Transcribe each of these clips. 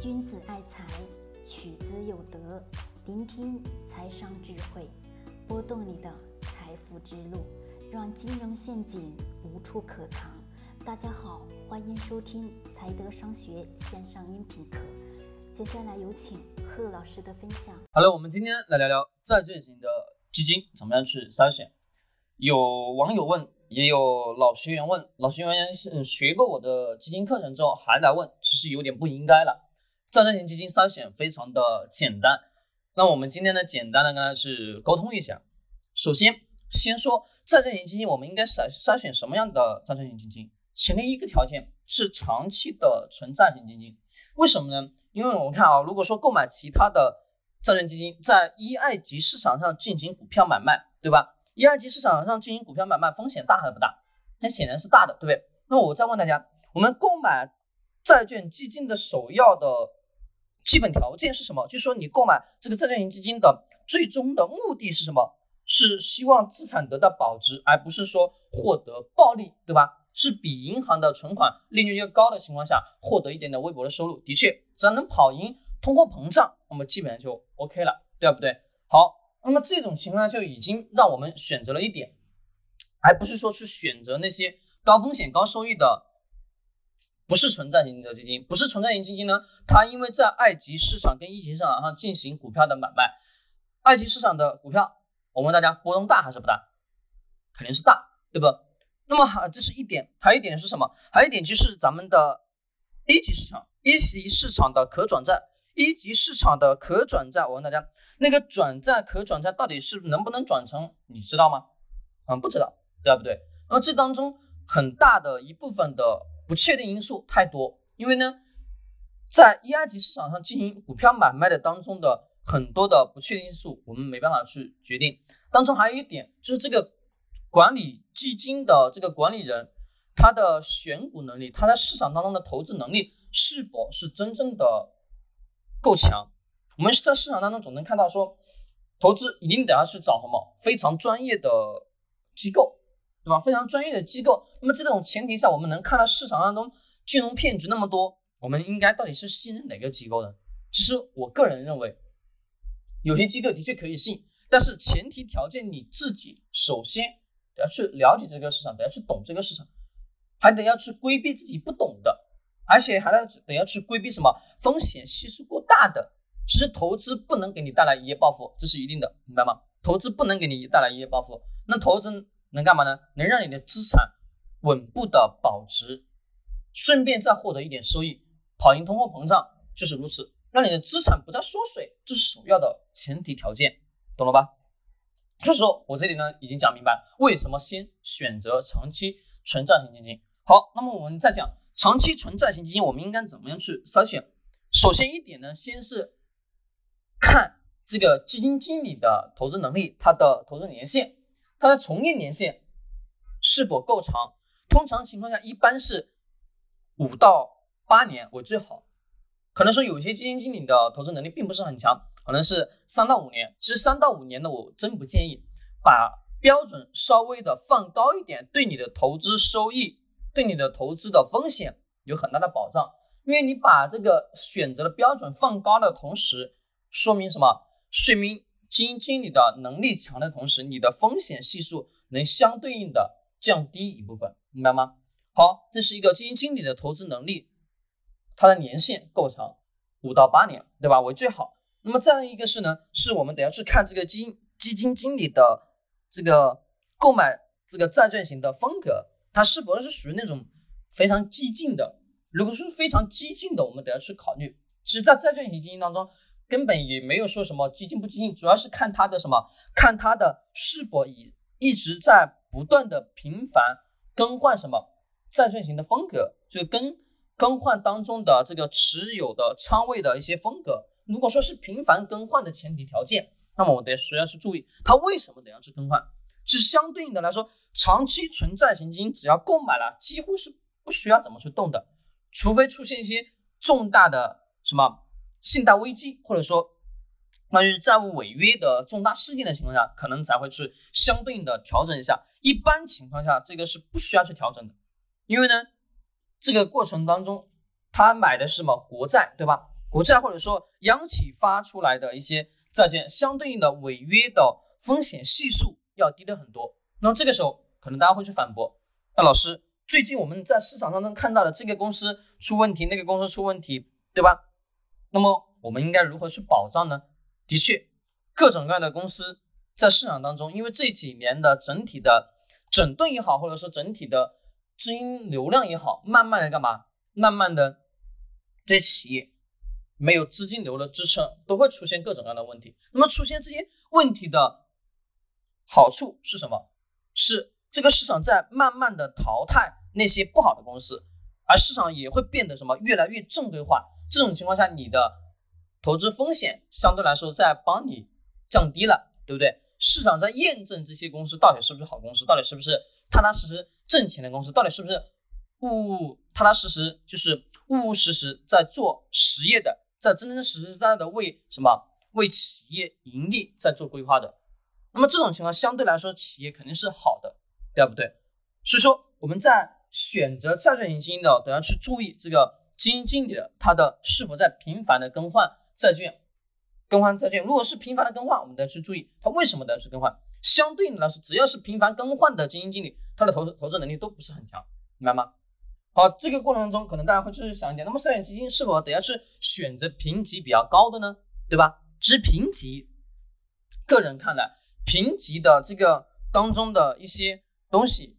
君子爱财，取之有德。聆听财商智慧，拨动你的财富之路，让金融陷阱无处可藏。大家好，欢迎收听财德商学线上音频课。接下来有请贺老师的分享。好了，我们今天来聊聊债券型的基金怎么样去筛选。有网友问，也有老学员问，老学员是学过我的基金课程之后还来问，其实有点不应该了。债券型基金筛选非常的简单，那我们今天呢，简单的跟大家去沟通一下。首先，先说债券型基金，我们应该筛筛选什么样的债券型基金？前提一个条件是长期的纯债型基金。为什么呢？因为我们看啊，如果说购买其他的债券基金，在一二级市场上进行股票买卖，对吧？一二级市场上进行股票买卖，风险大还是不大？很显然是大的，对不对？那我再问大家，我们购买债券基金的首要的。基本条件是什么？就是说你购买这个债券型基金的最终的目的是什么？是希望资产得到保值，而不是说获得暴利，对吧？是比银行的存款利率要高的情况下，获得一点点微薄的收入。的确，只要能跑赢通货膨胀，那么基本上就 OK 了，对不对？好，那么这种情况就已经让我们选择了一点，而不是说去选择那些高风险高收益的。不是纯债型的基金，不是纯债型基金呢？它因为在二级市场跟一级市场上进行股票的买卖，二级市场的股票，我问大家波动大还是不大？肯定是大，对不？那么哈，这是一点，还有一点是什么？还有一点就是咱们的一级市场，一级市场的可转债，一级市场的可转债，我问大家，那个转债可转债到底是能不能转成？你知道吗？嗯，不知道，对不对？那么这当中很大的一部分的。不确定因素太多，因为呢，在一二级市场上进行股票买卖的当中的很多的不确定因素，我们没办法去决定。当中还有一点就是这个管理基金的这个管理人，他的选股能力，他在市场当中的投资能力是否是真正的够强？我们在市场当中总能看到说，投资一定得要去找什么非常专业的机构。对吧？非常专业的机构。那么这种前提下，我们能看到市场当中金融骗局那么多，我们应该到底是信任哪个机构呢？其实我个人认为，有些机构的确可以信，但是前提条件你自己首先得要去了解这个市场，得要去懂这个市场，还得要去规避自己不懂的，而且还得得要去规避什么风险系数过大的。其实投资不能给你带来一夜暴富，这是一定的，明白吗？投资不能给你带来一夜暴富，那投资。能干嘛呢？能让你的资产稳步的保值，顺便再获得一点收益，跑赢通货膨胀就是如此。让你的资产不再缩水，这是首要的前提条件，懂了吧？就是说我这里呢已经讲明白，为什么先选择长期纯债型基金。好，那么我们再讲长期纯债型基金，我们应该怎么样去筛选？首先一点呢，先是看这个基金经理的投资能力，他的投资年限。它的从业年限是否够长？通常情况下，一般是五到八年为最好。可能说有些基金经理的投资能力并不是很强，可能是三到五年。其实三到五年的我真不建议，把标准稍微的放高一点，对你的投资收益、对你的投资的风险有很大的保障。因为你把这个选择的标准放高的同时，说明什么？说明。基金经理的能力强的同时，你的风险系数能相对应的降低一部分，明白吗？好，这是一个基金经理的投资能力，它的年限够长，五到八年，对吧？为最好。那么再一个是呢，是我们得要去看这个基基金经理的这个购买这个债券型的风格，它是否是属于那种非常激进的？如果是非常激进的，我们得要去考虑。其实，在债券型基金当中。根本也没有说什么激进不激进，主要是看它的什么，看它的是否以一直在不断的频繁更换什么债券型的风格，就更更换当中的这个持有的仓位的一些风格。如果说是频繁更换的前提条件，那么我得需要去注意它为什么得要去更换。是相对应的来说，长期纯债型基金只要购买了，几乎是不需要怎么去动的，除非出现一些重大的什么。信贷危机，或者说关于债务违约的重大事件的情况下，可能才会去相对应的调整一下。一般情况下，这个是不需要去调整的，因为呢，这个过程当中他买的是什么国债，对吧？国债或者说央企发出来的一些债券，相对应的违约的风险系数要低的很多。那这个时候，可能大家会去反驳，那老师，最近我们在市场当中看到的这个公司出问题，那个公司出问题，对吧？那么我们应该如何去保障呢？的确，各种各样的公司在市场当中，因为这几年的整体的整顿也好，或者说整体的资金流量也好，慢慢的干嘛？慢慢的这些企业。没有资金流的支撑，都会出现各种各样的问题。那么出现这些问题的好处是什么？是这个市场在慢慢的淘汰那些不好的公司，而市场也会变得什么越来越正规化。这种情况下，你的投资风险相对来说在帮你降低了，对不对？市场在验证这些公司到底是不是好公司，到底是不是踏踏实实挣钱的公司，到底是不是务踏踏实实就是务务实实在做实业的。在真真实实在在的为什么为企业盈利在做规划的，那么这种情况相对来说企业肯定是好的，对不对？所以说我们在选择债券型基金的都要去注意这个基金经理的他的是否在频繁的更换债券，更换债券。如果是频繁的更换，我们得去注意他为什么得去更换。相对应的来说，只要是频繁更换的基金经理，他的投资投资能力都不是很强，明白吗？好，这个过程当中，可能大家会去想一点，那么筛选基金是否得要去选择评级比较高的呢？对吧？只评级，个人看来，评级的这个当中的一些东西，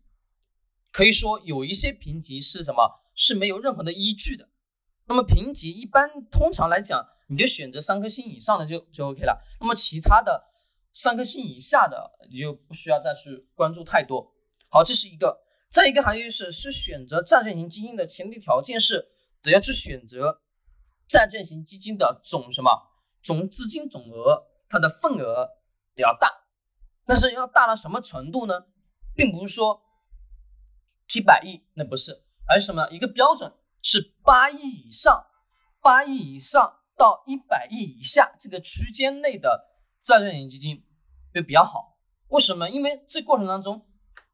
可以说有一些评级是什么是没有任何的依据的。那么评级一般通常来讲，你就选择三颗星以上的就就 OK 了。那么其他的三颗星以下的，你就不需要再去关注太多。好，这是一个。再一个含义是，是选择债券型基金的前提条件是，得要去选择债券型基金的总什么总资金总额，它的份额得要大。但是要大到什么程度呢？并不是说几百亿，那不是，而是什么？一个标准是八亿以上，八亿以上到一百亿以下这个区间内的债券型基金会比较好。为什么？因为这过程当中。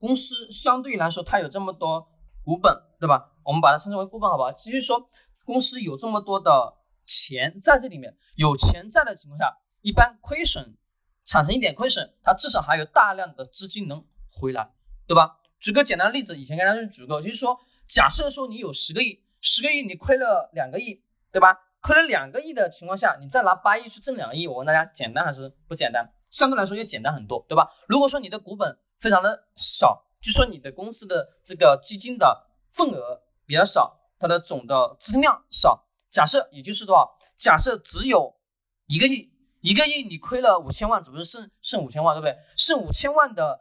公司相对来说，它有这么多股本，对吧？我们把它称之为股本，好不好？其实说公司有这么多的钱在这里面，有钱在的情况下，一般亏损产生一点亏损，它至少还有大量的资金能回来，对吧？举个简单的例子，以前跟大家去举过，就是说，假设说你有十个亿，十个亿你亏了两个亿，对吧？亏了两个亿的情况下，你再拿八亿去挣两亿，我问大家，简单还是不简单？相对来说要简单很多，对吧？如果说你的股本非常的少，就说你的公司的这个基金的份额比较少，它的总的资金量少。假设也就是多少？假设只有一个亿，一个亿你亏了五千万，只不是剩剩五千万，对不对？剩五千万的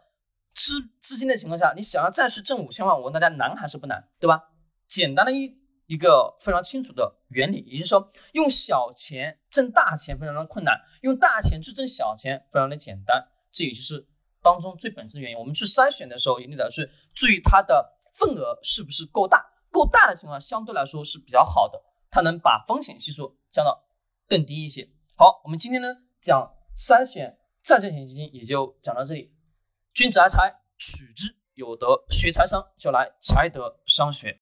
资资金的情况下，你想要再去挣五千万，我问大家难还是不难？对吧？简单的一一个非常清楚的原理，也就是说，用小钱挣大钱非常的困难，用大钱去挣小钱非常的简单。这也就是当中最本质的原因。我们去筛选的时候，一定得去注意它的份额是不是够大，够大的情况相对来说是比较好的，它能把风险系数降到更低一些。好，我们今天呢讲筛选债券型基金也就讲到这里。君子爱财，取之有德，学财商就来财德商学。